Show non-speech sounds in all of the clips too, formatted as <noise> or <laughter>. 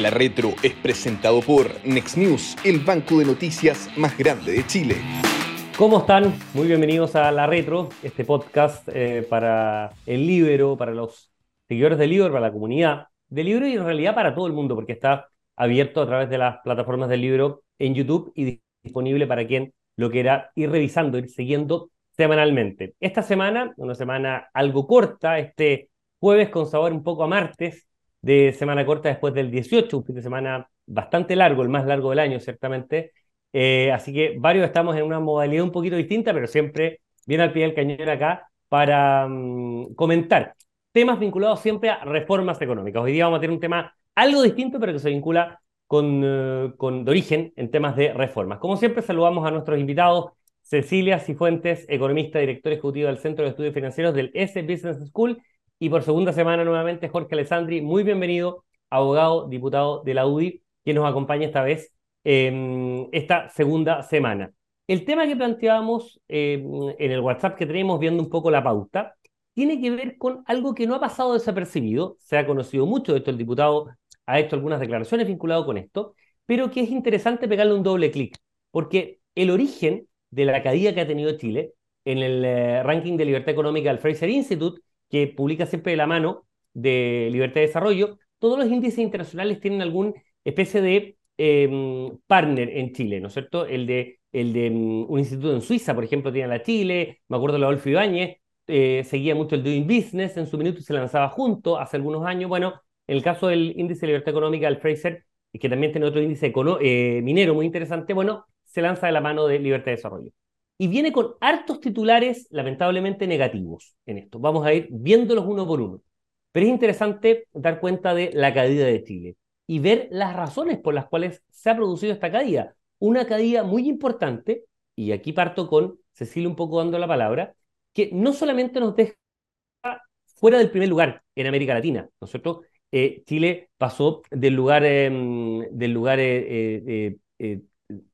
La Retro es presentado por Next News, el banco de noticias más grande de Chile. ¿Cómo están? Muy bienvenidos a La Retro, este podcast eh, para el Libro, para los seguidores del Libro, para la comunidad del Libro y en realidad para todo el mundo, porque está abierto a través de las plataformas del Libro en YouTube y disponible para quien lo quiera ir revisando, ir siguiendo semanalmente. Esta semana, una semana algo corta, este jueves con sabor un poco a martes, de semana corta después del 18, un fin de semana bastante largo, el más largo del año, ciertamente. Eh, así que varios estamos en una modalidad un poquito distinta, pero siempre bien al pie del cañón acá para mm, comentar temas vinculados siempre a reformas económicas. Hoy día vamos a tener un tema algo distinto, pero que se vincula con, eh, con de origen en temas de reformas. Como siempre, saludamos a nuestros invitados. Cecilia Cifuentes, economista, director ejecutivo del Centro de Estudios Financieros del S Business School y por segunda semana nuevamente Jorge Alessandri, muy bienvenido, abogado, diputado de la UDI, que nos acompaña esta vez en esta segunda semana. El tema que planteábamos em, en el WhatsApp que tenemos viendo un poco la pauta tiene que ver con algo que no ha pasado desapercibido, se ha conocido mucho de esto, el diputado ha hecho algunas declaraciones vinculadas con esto, pero que es interesante pegarle un doble clic, porque el origen de la caída que ha tenido Chile en el eh, ranking de libertad económica del Fraser Institute que publica siempre de la mano de Libertad de Desarrollo, todos los índices internacionales tienen alguna especie de em, partner en Chile, ¿no es cierto? El de, el de mm, un instituto en Suiza, por ejemplo, tiene la Chile, me acuerdo de Adolfo Ibáñez, eh, seguía mucho el Doing Business, en su minuto se lanzaba junto hace algunos años. Bueno, en el caso del índice de libertad económica del Fraser, que también tiene otro índice eh, minero muy interesante, bueno, se lanza de la mano de Libertad de Desarrollo y viene con hartos titulares lamentablemente negativos en esto. Vamos a ir viéndolos uno por uno. Pero es interesante dar cuenta de la caída de Chile y ver las razones por las cuales se ha producido esta caída. Una caída muy importante, y aquí parto con Cecilia un poco dando la palabra, que no solamente nos deja fuera del primer lugar en América Latina, ¿no es cierto? Eh, Chile pasó del lugar, em, del lugar eh,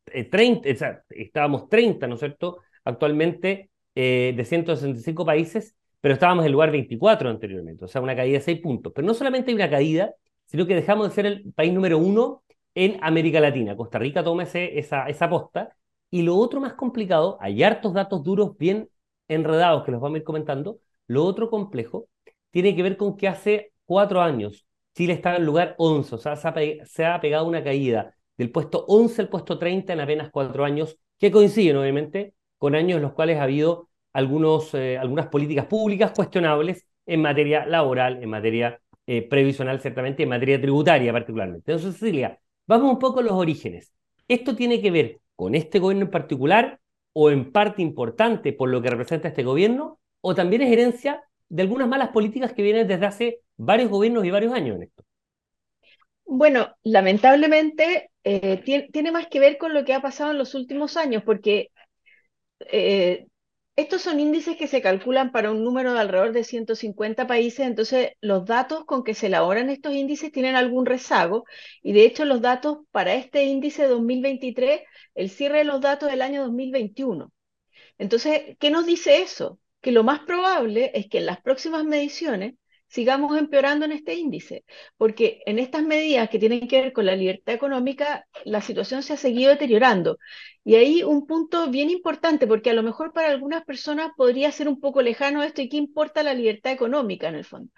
eh, 30, eh, estábamos 30, ¿no es cierto? Actualmente eh, de 165 países, pero estábamos en lugar 24 anteriormente, o sea, una caída de 6 puntos. Pero no solamente hay una caída, sino que dejamos de ser el país número uno en América Latina. Costa Rica toma ese, esa, esa posta. Y lo otro más complicado, hay hartos datos duros bien enredados que los vamos a ir comentando. Lo otro complejo tiene que ver con que hace cuatro años Chile estaba en lugar 11, o sea, se ha pegado una caída del puesto 11 al puesto 30 en apenas cuatro años, que coinciden obviamente con años en los cuales ha habido eh, algunas políticas públicas cuestionables en materia laboral, en materia eh, previsional ciertamente, en materia tributaria particularmente. Entonces, Cecilia, vamos un poco a los orígenes. ¿Esto tiene que ver con este gobierno en particular o en parte importante por lo que representa este gobierno o también es herencia de algunas malas políticas que vienen desde hace varios gobiernos y varios años en esto? Bueno, lamentablemente eh, tiene, más que ver con lo que ha pasado en los últimos años, porque eh, estos son índices que se calculan para un número de alrededor de 150 países, entonces los datos con que se elaboran estos índices tienen algún rezago, y de hecho los datos para este índice 2023, el cierre de los datos del año 2021. Entonces, ¿qué nos dice eso? Que lo más probable es que en las próximas mediciones sigamos empeorando en este índice, porque en estas medidas que tienen que ver con la libertad económica, la situación se ha seguido deteriorando. Y ahí un punto bien importante, porque a lo mejor para algunas personas podría ser un poco lejano esto y qué importa la libertad económica en el fondo.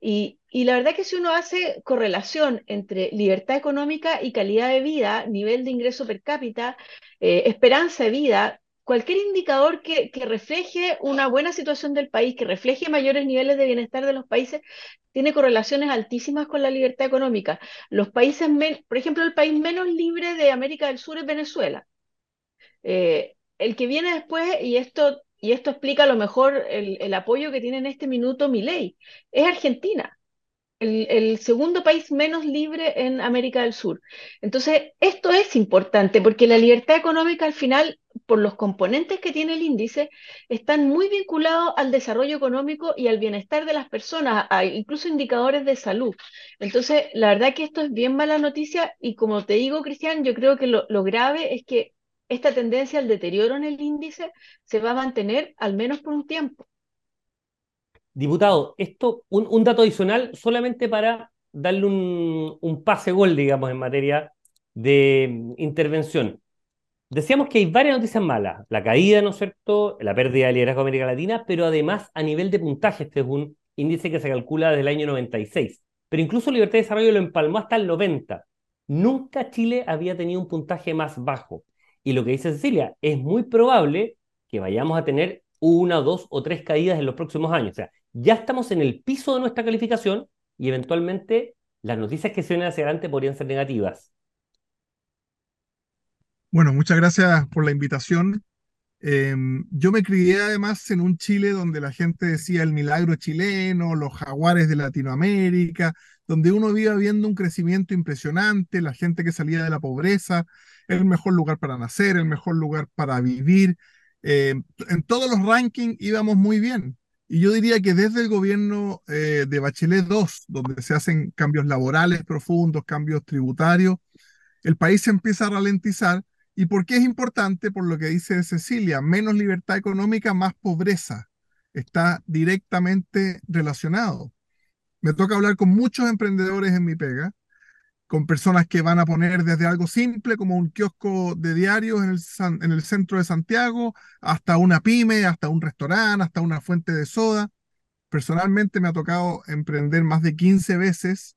Y, la verdad que si uno hace correlación entre libertad económica y calidad de vida, nivel de ingreso per cápita, eh, esperanza de vida, cualquier indicador que, refleje una buena situación del país, que refleje mayores niveles de bienestar de los países, tiene correlaciones altísimas con la libertad económica. Los países, por ejemplo, el país menos libre de América del Sur es Venezuela. Eh, el que viene después, y esto, y esto explica a lo mejor el, el apoyo que tiene en este minuto mi ley, es Argentina el, segundo país menos libre en América del Sur. Entonces, esto es importante porque la libertad económica al final, por los componentes que tiene el índice, están muy vinculados al desarrollo económico y al bienestar de las personas, incluso indicadores de salud. Entonces, la verdad que esto es bien mala noticia y como te digo, Cristian, yo creo que lo, lo grave es que esta tendencia al deterioro en el índice se va a mantener al menos por un tiempo. Diputado, esto, un, dato adicional solamente para darle un, un pase gol, digamos, en materia de mm, intervención. Decíamos que hay varias noticias malas. La caída, ¿no es cierto? La pérdida de liderazgo de América Latina, pero además a nivel de puntaje, este es un índice que se calcula desde el año 96. Pero incluso Libertad de Desarrollo lo empalmó hasta el 90. Nunca Chile había tenido un puntaje más bajo. Y lo que dice Cecilia, es muy probable que vayamos a tener una, dos o tres caídas en los próximos años. O sea, ya estamos en el piso de nuestra calificación y eventualmente las noticias que se vienen hacia adelante podrían ser negativas. Bueno, muchas gracias por la invitación. Em, yo me crié además en un Chile donde la gente decía el milagro chileno, los jaguares de Latinoamérica, donde uno iba viendo un crecimiento impresionante, la gente que salía de la pobreza, el mejor lugar para nacer, el mejor lugar para vivir. Em, en todos los rankings íbamos muy bien. Y yo diría que desde el gobierno eh, de Bachelet II, donde se hacen cambios laborales profundos, cambios tributarios, el país se empieza a ralentizar ¿Y por qué es importante? Por lo que dice Cecilia, menos libertad económica, más pobreza. Está directamente relacionado. Me toca hablar con muchos emprendedores en mi pega, con personas que van a poner desde algo simple como un kiosco de diarios en el, en el centro de Santiago, hasta una pyme, hasta un restaurante, hasta una fuente de soda. Personalmente me ha tocado emprender más de 15 veces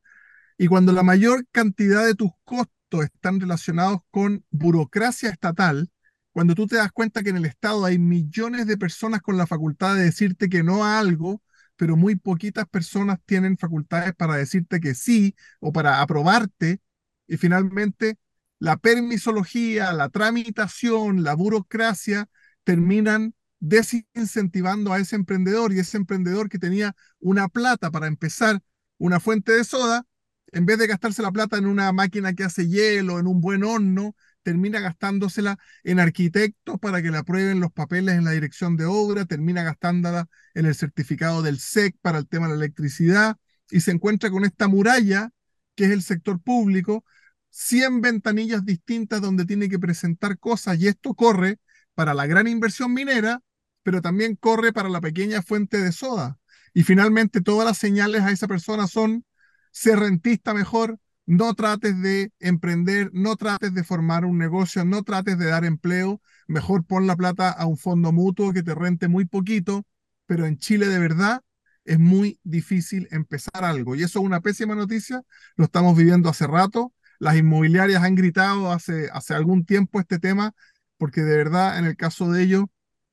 y cuando la mayor cantidad de tus costos están relacionados con burocracia estatal, cuando tú te das cuenta que en el Estado hay millones de personas con la facultad de decirte que no a algo, pero muy poquitas personas tienen facultades para decirte que sí o para aprobarte, y finalmente la permisología, la tramitación, la burocracia terminan desincentivando a ese emprendedor y ese emprendedor que tenía una plata para empezar una fuente de soda, en vez de gastarse la plata en una máquina que hace hielo, en un buen horno, termina gastándosela en arquitectos para que le aprueben los papeles en la dirección de obra, termina gastándola en el certificado del SEC para el tema de la electricidad y se encuentra con esta muralla que es el sector público, 100 ventanillas distintas donde tiene que presentar cosas y esto corre para la gran inversión minera, pero también corre para la pequeña fuente de soda. Y finalmente todas las señales a esa persona son ser rentista mejor, no trates de emprender, no trates de formar un negocio, no trates de dar empleo, mejor pon la plata a un fondo mutuo que te rente muy poquito, pero en Chile de verdad es muy difícil empezar algo. Y eso es una pésima noticia, lo estamos viviendo hace rato, las inmobiliarias han gritado hace, hace algún tiempo este tema, porque de verdad en el caso de ellos,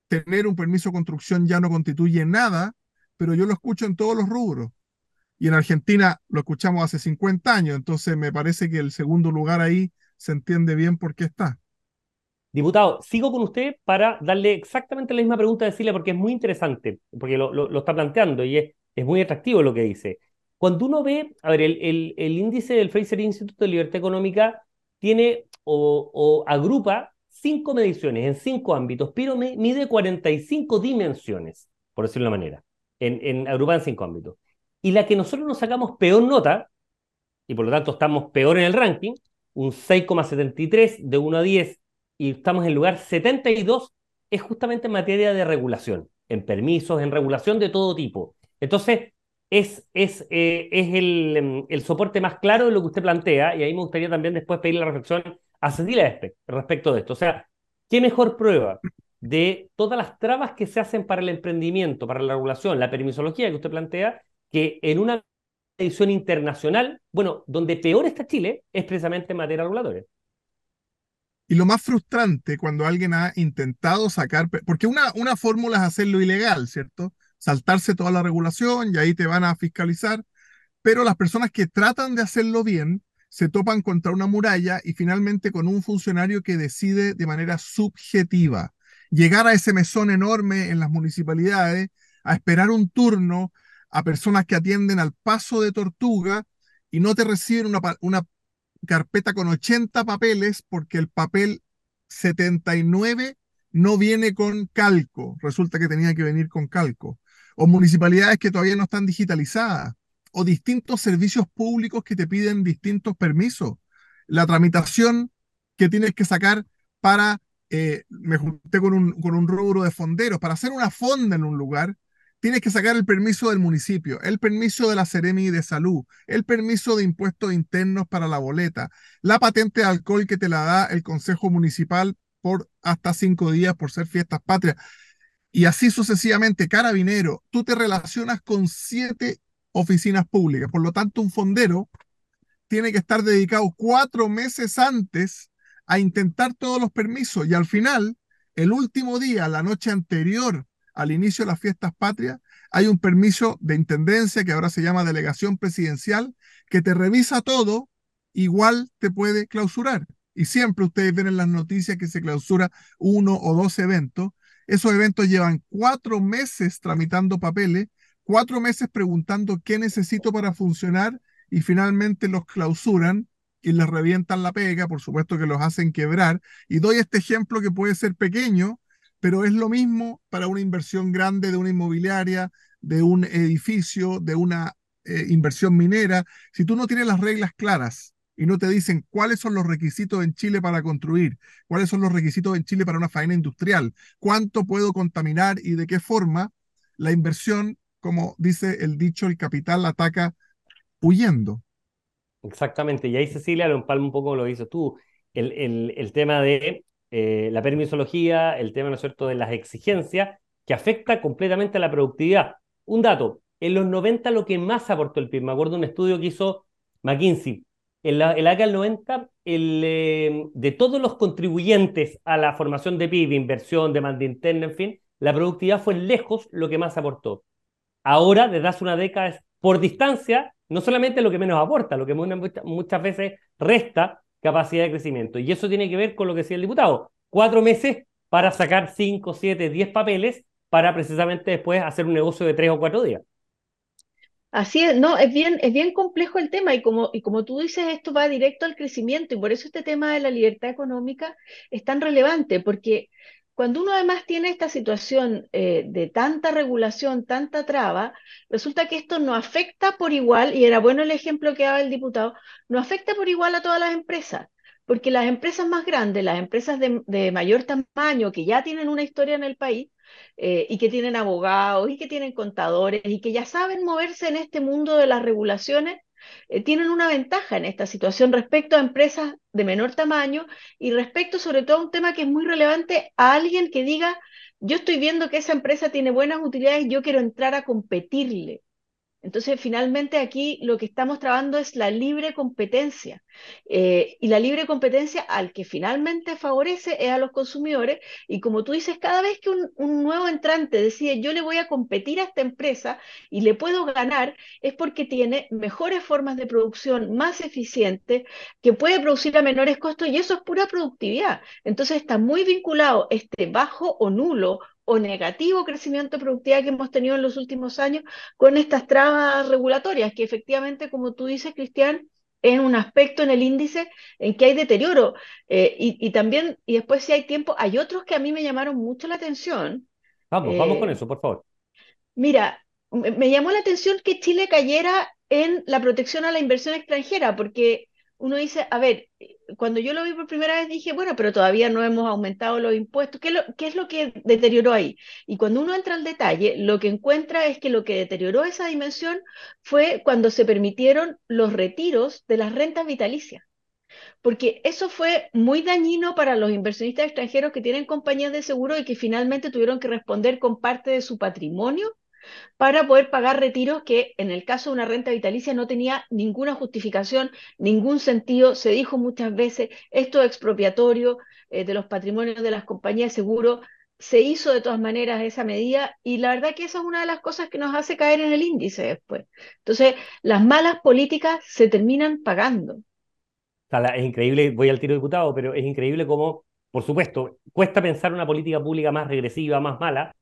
tener un permiso de construcción ya no constituye nada, pero yo lo escucho en todos los rubros y en Argentina lo escuchamos hace 50 años, entonces me parece que el segundo lugar ahí se entiende bien por qué está. Diputado, sigo con usted para darle exactamente la misma pregunta a Cecilia porque es muy interesante, porque lo, está planteando y es, muy atractivo lo que dice. Cuando uno ve, a ver, el, índice del Fraser Institute de Libertad Económica tiene o, agrupa cinco mediciones en cinco ámbitos, pero mide 45 dimensiones, por decirlo de una manera, en, en cinco ámbitos y la que nosotros nos sacamos peor nota, y por lo tanto estamos peor en el ranking, un 6,73 de 1 a 10, y estamos en lugar 72, es justamente en materia de regulación, en permisos, en regulación de todo tipo. Entonces, es, es, eh, es el, em, el, soporte más claro de lo que usted plantea, y ahí me gustaría también después pedir la reflexión a Cecilia respecto de esto. O sea, ¿qué mejor prueba de todas las trabas que se hacen para el emprendimiento, para la regulación, la permisología que usted plantea, que en una edición internacional, bueno, donde peor está Chile es precisamente en materia regulatoria. Y lo más frustrante cuando alguien ha intentado sacar, porque una, una fórmula es hacerlo ilegal, ¿cierto? Saltarse toda la regulación y ahí te van a fiscalizar, pero las personas que tratan de hacerlo bien se topan contra una muralla y finalmente con un funcionario que decide de manera subjetiva llegar a ese mesón enorme en las municipalidades, a esperar un turno, a personas que atienden al paso de tortuga y no te reciben una, una carpeta con 80 papeles porque el papel 79 no viene con calco, resulta que tenía que venir con calco, o municipalidades que todavía no están digitalizadas, o distintos servicios públicos que te piden distintos permisos. La tramitación que tienes que sacar para, eh, me junté con un, con un rubro de fonderos, para hacer una fonda en un lugar, tienes que sacar el permiso del municipio, el permiso de la Seremi de Salud, el permiso de impuestos internos para la boleta, la patente de alcohol que te la da el Consejo Municipal por hasta cinco días por ser fiestas patrias. Y así sucesivamente, carabinero, tú te relacionas con siete oficinas públicas. Por lo tanto, un fondero tiene que estar dedicado cuatro meses antes a intentar todos los permisos y al final, el último día, la noche anterior al inicio de las fiestas patrias, hay un permiso de intendencia que ahora se llama delegación presidencial, que te revisa todo, igual te puede clausurar. Y siempre ustedes ven en las noticias que se clausura uno o dos eventos. Esos eventos llevan cuatro meses tramitando papeles, cuatro meses preguntando qué necesito para funcionar y finalmente los clausuran y les revientan la pega, por supuesto que los hacen quebrar. Y doy este ejemplo que puede ser pequeño, pero es lo mismo para una inversión grande de una inmobiliaria, de un edificio, de una eh, inversión minera. Si tú no tienes las reglas claras y no te dicen cuáles son los requisitos en Chile para construir, cuáles son los requisitos en Chile para una faena industrial, cuánto puedo contaminar y de qué forma, la inversión, como dice el dicho, el capital ataca huyendo. Exactamente, y ahí Cecilia lo empalma un poco lo dices tú, el, el, el tema de eh, la permisología, el tema, ¿no es cierto?, de las exigencias, que afecta completamente a la productividad. Un dato, en los 90 lo que más aportó el PIB, me acuerdo de un estudio que hizo McKinsey, en la, década del 90, el, eh, de todos los contribuyentes a la formación de PIB, inversión, demanda interna, en fin, la productividad fue lejos lo que más aportó. Ahora, desde hace una década, es por distancia, no solamente lo que menos aporta, lo que muchas veces resta capacidad de crecimiento. Y eso tiene que ver con lo que decía el diputado. Cuatro meses para sacar cinco, siete, diez papeles para precisamente después hacer un negocio de tres o cuatro días. Así es, no, es bien, es bien complejo el tema y como, y como tú dices, esto va directo al crecimiento y por eso este tema de la libertad económica es tan relevante, porque cuando uno además tiene esta situación eh, de tanta regulación, tanta traba, resulta que esto no afecta por igual, y era bueno el ejemplo que daba el diputado, no afecta por igual a todas las empresas, porque las empresas más grandes, las empresas de, mayor tamaño, que ya tienen una historia en el país, eh, y que tienen abogados, y que tienen contadores, y que ya saben moverse en este mundo de las regulaciones, eh, tienen una ventaja en esta situación respecto a empresas de menor tamaño y respecto sobre todo a un tema que es muy relevante a alguien que diga, yo estoy viendo que esa empresa tiene buenas utilidades, yo quiero entrar a competirle. Entonces, finalmente aquí lo que estamos trabajando es la libre competencia. Eh, y la libre competencia al que finalmente favorece es a los consumidores. Y como tú dices, cada vez que un, un, nuevo entrante decide yo le voy a competir a esta empresa y le puedo ganar, es porque tiene mejores formas de producción, más eficientes, que puede producir a menores costos y eso es pura productividad. Entonces está muy vinculado este bajo o nulo o negativo crecimiento de productividad que hemos tenido en los últimos años con estas trabas regulatorias, que efectivamente, como tú dices, Cristian, es un aspecto en el índice en que hay deterioro. Eh, y, también, y después si hay tiempo, hay otros que a mí me llamaron mucho la atención. Vamos, vamos con eh, eso, por favor. Mira, me llamó la atención que Chile cayera en la protección a la inversión extranjera, porque uno dice, a ver, cuando yo lo vi por primera vez dije, bueno, pero todavía no hemos aumentado los impuestos. ¿Qué, es lo que deterioró ahí? Y cuando uno entra al detalle, lo que encuentra es que lo que deterioró esa dimensión fue cuando se permitieron los retiros de las rentas vitalicias. Porque eso fue muy dañino para los inversionistas extranjeros que tienen compañías de seguro y que finalmente tuvieron que responder con parte de su patrimonio para poder pagar retiros que en el caso de una renta vitalicia no tenía ninguna justificación, ningún sentido. Se dijo muchas veces, esto es expropiatorio eh, de los patrimonios de las compañías de seguro. Se hizo de todas maneras esa medida y la verdad que esa es una de las cosas que nos hace caer en el índice después. Entonces, las malas políticas se terminan pagando. es increíble, voy al tiro diputado, pero es increíble cómo, por supuesto, cuesta pensar una política pública más regresiva, más mala,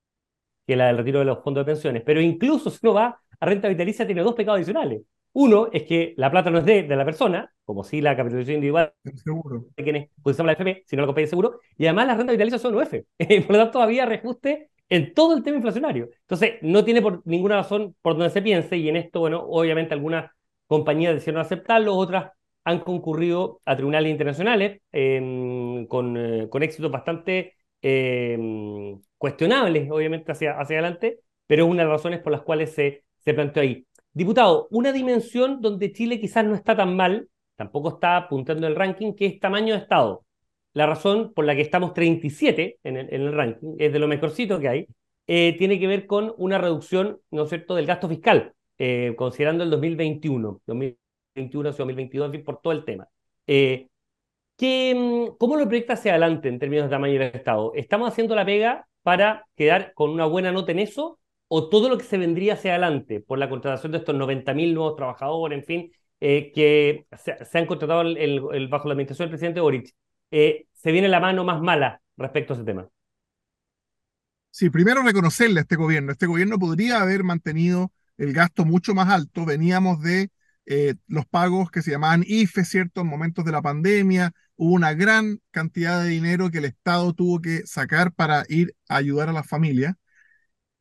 que la del retiro de los fondos de pensiones. Pero incluso si uno va a renta vitalicia, tiene dos pecados adicionales. Uno es que la plata no es de, de la persona, como si la capitalización individual seguro. de quienes utilizamos la FP, sino la compañía de seguro, y además las rentas vitalicias son UF. <laughs> por lo tanto, había reajuste en todo el tema inflacionario. Entonces, no tiene por ninguna razón por donde se piense, y en esto, bueno, obviamente algunas compañías decidieron aceptarlo, otras han concurrido a tribunales internacionales con, eh, con éxitos bastante eh, cuestionables, obviamente, hacia, hacia adelante, pero es una de las razones por las cuales se, se planteó ahí. Diputado, una dimensión donde Chile quizás no está tan mal, tampoco está apuntando el ranking, que es tamaño de Estado. La razón por la que estamos 37 en el, en el ranking, es de lo mejorcito que hay, eh, tiene que ver con una reducción, ¿no cierto?, del gasto fiscal, eh, considerando el 2021, 2021 hacia 2022, en fin, por todo el tema. Eh, ¿qué, mm, ¿Cómo lo proyecta hacia adelante en términos de tamaño del Estado? ¿Estamos haciendo la pega para quedar con una buena nota en eso? ¿O todo lo que se vendría hacia adelante por la contratación de estos 90.000 nuevos trabajadores, en fin, que se, han contratado bajo la administración del presidente Boric, se viene la mano más mala respecto a ese tema? Sí, primero reconocerle a este gobierno. Este gobierno podría haber mantenido el gasto mucho más alto. Veníamos de eh, los pagos que se llamaban IFE, ¿cierto? En momentos de la pandemia. Hubo una gran cantidad de dinero que el Estado tuvo que sacar para ir a ayudar a las familias.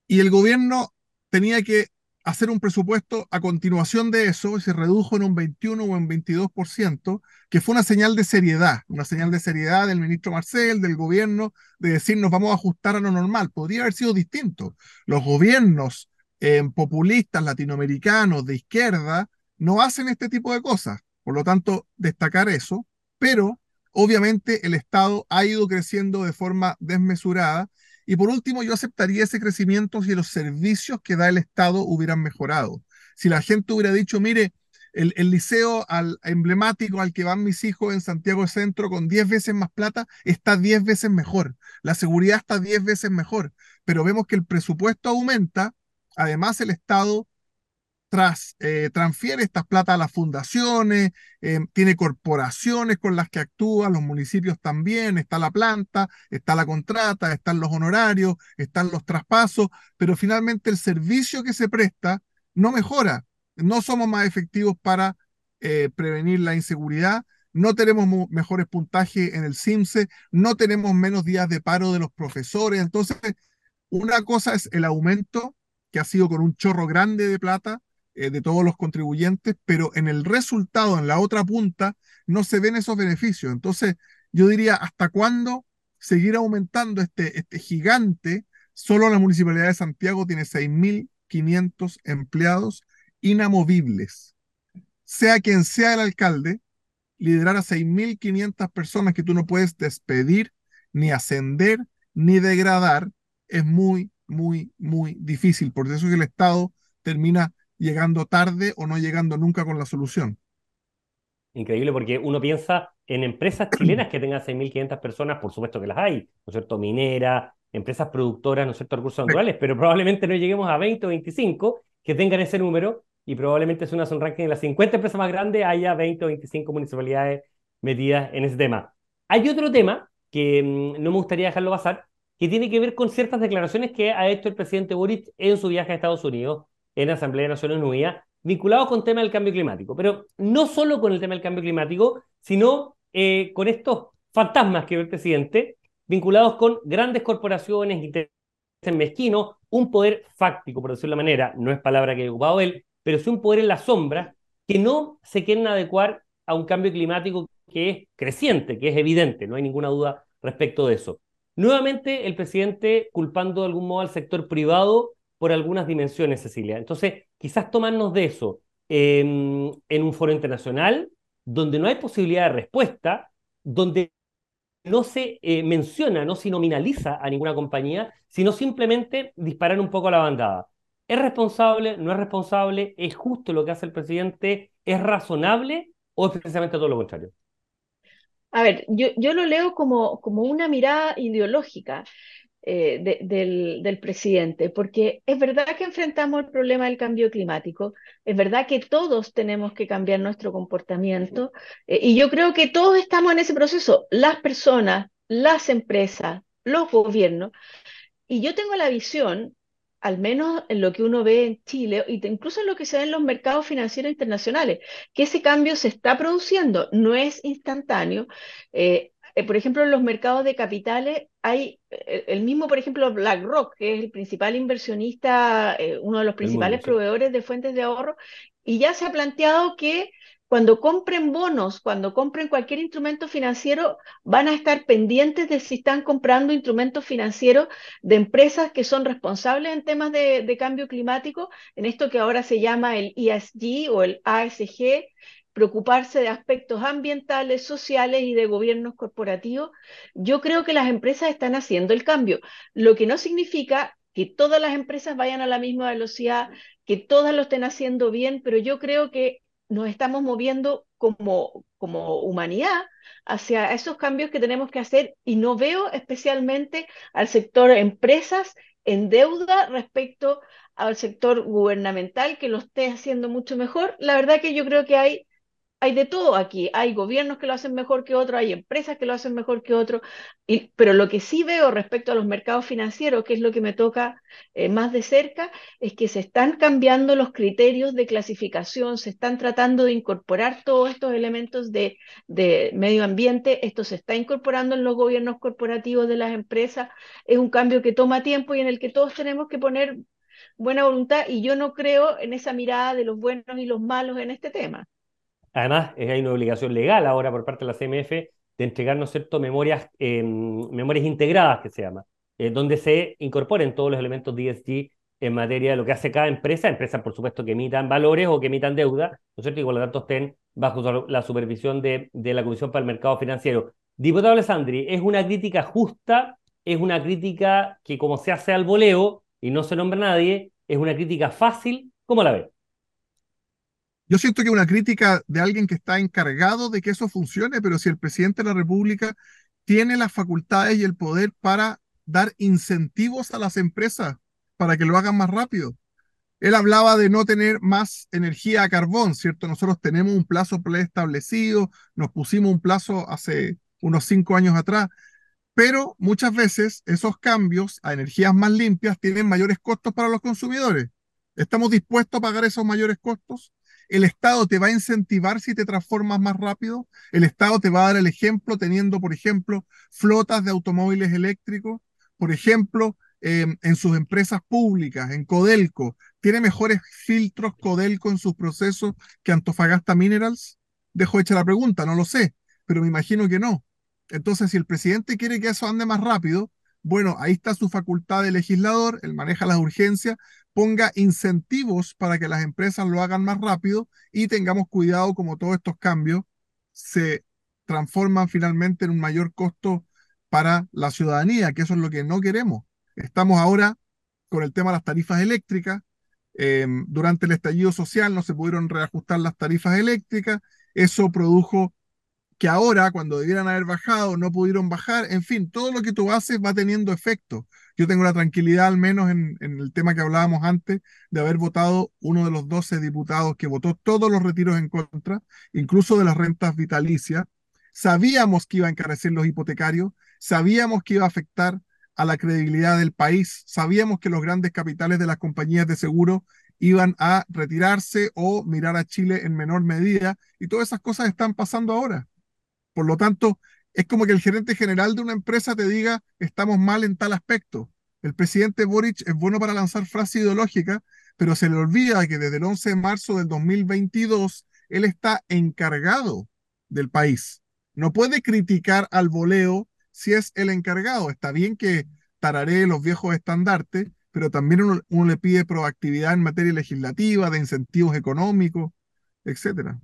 Y el gobierno tenía que hacer un presupuesto a continuación de eso, se redujo en un 21 o en 22%, que fue una señal de seriedad, una señal de seriedad del ministro Marcel, del gobierno, de decir nos vamos a ajustar a lo normal. Podría haber sido distinto. Los gobiernos eh, populistas latinoamericanos de izquierda no hacen este tipo de cosas. Por lo tanto, destacar eso, pero obviamente el Estado ha ido creciendo de forma desmesurada y por último, yo aceptaría ese crecimiento si los servicios que da el Estado hubieran mejorado. Si la gente hubiera dicho, mire, el, liceo al, emblemático al que van mis hijos en Santiago Centro con 10 veces más plata está 10 veces mejor. La seguridad está 10 veces mejor. Pero vemos que el presupuesto aumenta. Además, el Estado eh, transfiere estas plata a las fundaciones, eh, tiene corporaciones con las que actúa, los municipios también, está la planta, está la contrata, están los honorarios, están los traspasos, pero finalmente el servicio que se presta no mejora. No somos más efectivos para eh, prevenir la inseguridad, no tenemos mejores puntajes en el CIMSE, no tenemos menos días de paro de los profesores. Entonces, una cosa es el aumento que ha sido con un chorro grande de plata, eh, de todos los contribuyentes, pero en el resultado, en la otra punta, no se ven esos beneficios. Entonces, yo diría, ¿hasta cuándo seguir aumentando este, este gigante? Solo la Municipalidad de Santiago tiene 6.500 empleados inamovibles. Sea quien sea el alcalde, liderar a 6.500 personas que tú no puedes despedir, ni ascender, ni degradar, es muy, muy, muy difícil. Por eso es que el Estado termina llegando tarde o no llegando nunca con la solución. Increíble porque uno piensa en empresas chilenas <clears throat> que tengan 6.500 personas, por supuesto que las hay, ¿no es cierto? Minera, empresas productoras, ¿no es cierto? Recursos naturales, pero probablemente no lleguemos a 20 o 25 que tengan ese número y probablemente es una un ranking de las 50 empresas más grandes haya 20 o 25 municipalidades metidas en ese tema. Hay otro tema que mm, no me gustaría dejarlo pasar, que tiene que ver con ciertas declaraciones que ha hecho el presidente Boric en su viaje a Estados Unidos en Asamblea de Naciones Unidas vinculados con el tema del cambio climático. Pero no solo con el tema del cambio climático, sino eh, con estos fantasmas que ve el presidente, vinculados con grandes corporaciones, intereses mezquinos, un poder fáctico, por decirlo de manera, no es palabra que ha ocupado él, pero sí un poder en la sombra que no se quieren adecuar a un cambio climático que es creciente, que es evidente, no hay ninguna duda respecto de eso. Nuevamente, el presidente culpando de algún modo al sector privado por algunas dimensiones, Cecilia. Entonces, quizás tomarnos de eso en un foro internacional donde no hay posibilidad de respuesta, donde no se eh, menciona, no se nominaliza a ninguna compañía, sino simplemente disparar un poco a la bandada. ¿Es responsable? ¿No es responsable? ¿Es justo lo que hace el presidente? ¿Es razonable o es precisamente todo lo contrario? A ver, yo, yo lo leo como, como una mirada ideológica. Eh, del, presidente, porque es verdad que enfrentamos el problema del cambio climático, es verdad que todos tenemos que cambiar nuestro comportamiento eh, y yo creo que todos estamos en ese proceso, las personas, las empresas, los gobiernos, y yo tengo la visión, al menos en lo que uno ve en Chile, y incluso en lo que se ve en los mercados financieros internacionales, que ese cambio se está produciendo, no es instantáneo. Eh, eh, por ejemplo, en los mercados de capitales hay eh, el mismo, por ejemplo, BlackRock, que es el principal inversionista, eh, uno de los principales proveedores de fuentes de ahorro, y ya se ha planteado que cuando compren bonos, cuando compren cualquier instrumento financiero, van a estar pendientes de si están comprando instrumentos financieros de empresas que son responsables en temas de, de cambio climático, en esto que ahora se llama el ESG o el ASG, preocuparse de aspectos ambientales, sociales y de gobiernos corporativos, yo creo que las empresas están haciendo el cambio, lo que no significa que todas las empresas vayan a la misma velocidad, que todas lo estén haciendo bien, pero yo creo que nos estamos moviendo como, como humanidad hacia esos cambios que tenemos que hacer y no veo especialmente al sector empresas en deuda respecto al sector gubernamental que lo esté haciendo mucho mejor. La verdad que yo creo que hay hay de todo aquí. Hay gobiernos que lo hacen mejor que otros, hay empresas que lo hacen mejor que otros, pero lo que sí veo respecto a los mercados financieros, que es lo que me toca eh, más de cerca, es que se están cambiando los criterios de clasificación, se están tratando de incorporar todos estos elementos de, de medio ambiente, esto se está incorporando en los gobiernos corporativos de las empresas, es un cambio que toma tiempo y en el que todos tenemos que poner buena voluntad y yo no creo en esa mirada de los buenos y los malos en este tema. Además, hay una obligación legal ahora por parte de la CMF de entregarnos cierto? Memorias, em, memorias integradas, que se llama, eh, donde se incorporen todos los elementos de ESG en materia de lo que hace cada empresa, empresas por supuesto que emitan valores o que emitan deuda, ¿no es cierto? Y por lo tanto estén bajo la supervisión de, de la Comisión para el Mercado Financiero. Diputado Alessandri, ¿es una crítica justa? ¿Es una crítica que como se hace al voleo y no se nombra nadie? ¿Es una crítica fácil? ¿Cómo la ve? Yo siento que una crítica de alguien que está encargado de que eso funcione, pero si el presidente de la República tiene las facultades y el poder para dar incentivos a las empresas para que lo hagan más rápido. Él hablaba de no tener más energía a carbón, ¿cierto? Nosotros tenemos un plazo preestablecido, nos pusimos un plazo hace unos cinco años atrás, pero muchas veces esos cambios a energías más limpias tienen mayores costos para los consumidores. ¿Estamos dispuestos a pagar esos mayores costos? El Estado te va a incentivar si te transformas más rápido. El Estado te va a dar el ejemplo teniendo, por ejemplo, flotas de automóviles eléctricos. Por ejemplo, em, en sus empresas públicas, en Codelco, ¿tiene mejores filtros Codelco en sus procesos que Antofagasta Minerals? Dejo hecha la pregunta, no lo sé, pero me imagino que no. Entonces, si el presidente quiere que eso ande más rápido, bueno, ahí está su facultad de legislador, él maneja las urgencias, ponga incentivos para que las empresas lo hagan más rápido y tengamos cuidado como todos estos cambios se transforman finalmente en un mayor costo para la ciudadanía, que eso es lo que no queremos. Estamos ahora con el tema de las tarifas eléctricas. Em, durante el estallido social no se pudieron reajustar las tarifas eléctricas. Eso produjo que ahora, cuando debieran haber bajado, no pudieron bajar. En fin, todo lo que tú haces va teniendo efecto. Yo tengo la tranquilidad, al menos en, el tema que hablábamos antes, de haber votado uno de los 12 diputados que votó todos los retiros en contra, incluso de las rentas vitalicias. Sabíamos que iba a encarecer los hipotecarios, sabíamos que iba a afectar a la credibilidad del país, sabíamos que los grandes capitales de las compañías de seguro iban a retirarse o mirar a Chile en menor medida, y todas esas cosas están pasando ahora. Por lo tanto, es como que el gerente general de una empresa te diga, estamos mal en tal aspecto. El presidente Boric es bueno para lanzar frases ideológicas, pero se le olvida que desde el 11 de marzo del 2022 él está encargado del país. No puede criticar al voleo si es el encargado. Está bien que tararé los viejos estandartes, pero también uno, uno le pide proactividad en materia legislativa, de incentivos económicos, etcétera.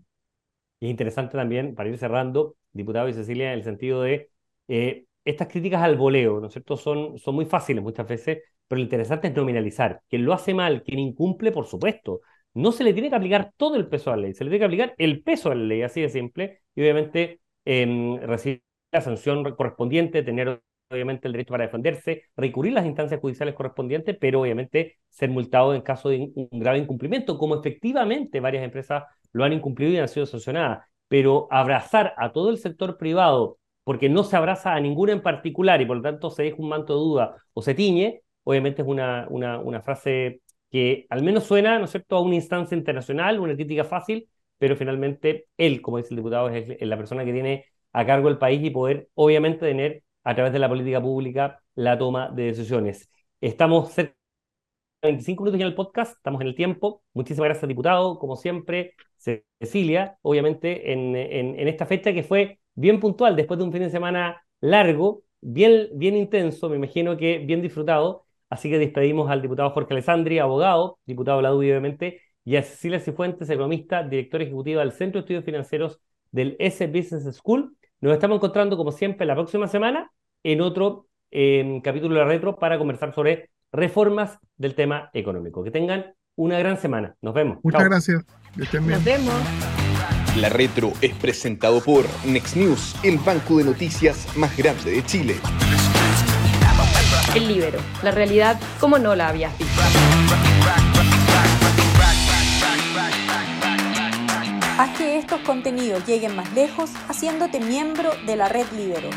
Y es interesante también, para ir cerrando, diputado y Cecilia, en el sentido de eh, estas críticas al voleo, ¿no es cierto? Son, son muy fáciles muchas veces, pero lo interesante es nominalizar. Quien lo hace mal, quien incumple, por supuesto, no se le tiene que aplicar todo el peso a la ley, se le tiene que aplicar el peso a la ley, así de simple, y obviamente eh, recibir la sanción correspondiente, tener obviamente el derecho para defenderse, recurrir las instancias judiciales correspondientes, pero obviamente ser multado en caso de un grave incumplimiento, como efectivamente varias empresas lo han incumplido y han sido sancionadas. Pero abrazar a todo el sector privado porque no se abraza a ninguno en particular y por lo tanto se deja un manto de duda o se tiñe, obviamente es una, una, frase que al menos suena, ¿no es cierto?, a una instancia internacional, una crítica fácil, pero finalmente él, como dice el diputado, es, la persona que tiene a cargo el país y poder, obviamente, tener a través de la política pública la toma de decisiones. Estamos cerca 25 minutos ya en el podcast, estamos en el tiempo. Muchísimas gracias, diputado, como siempre, Cecilia, obviamente, en, esta fecha que fue bien puntual, después de un fin de semana largo, bien, bien intenso, me imagino que bien disfrutado. Así que despedimos al diputado Jorge Alessandri, abogado, diputado de obviamente, y a Cecilia Cifuentes, economista, directora ejecutiva del Centro de Estudios Financieros del S Business School. Nos estamos encontrando, como siempre, la próxima semana en otro eh, capítulo de Retro para conversar sobre reformas del tema económico. Que tengan una gran semana. Nos vemos. Muchas gracias. Nos vemos. La Retro es presentado por Next News, el banco de noticias más grande de Chile. El Libero, la realidad como no la habías visto. Haz que estos contenidos lleguen más lejos haciéndote miembro de la red Libero.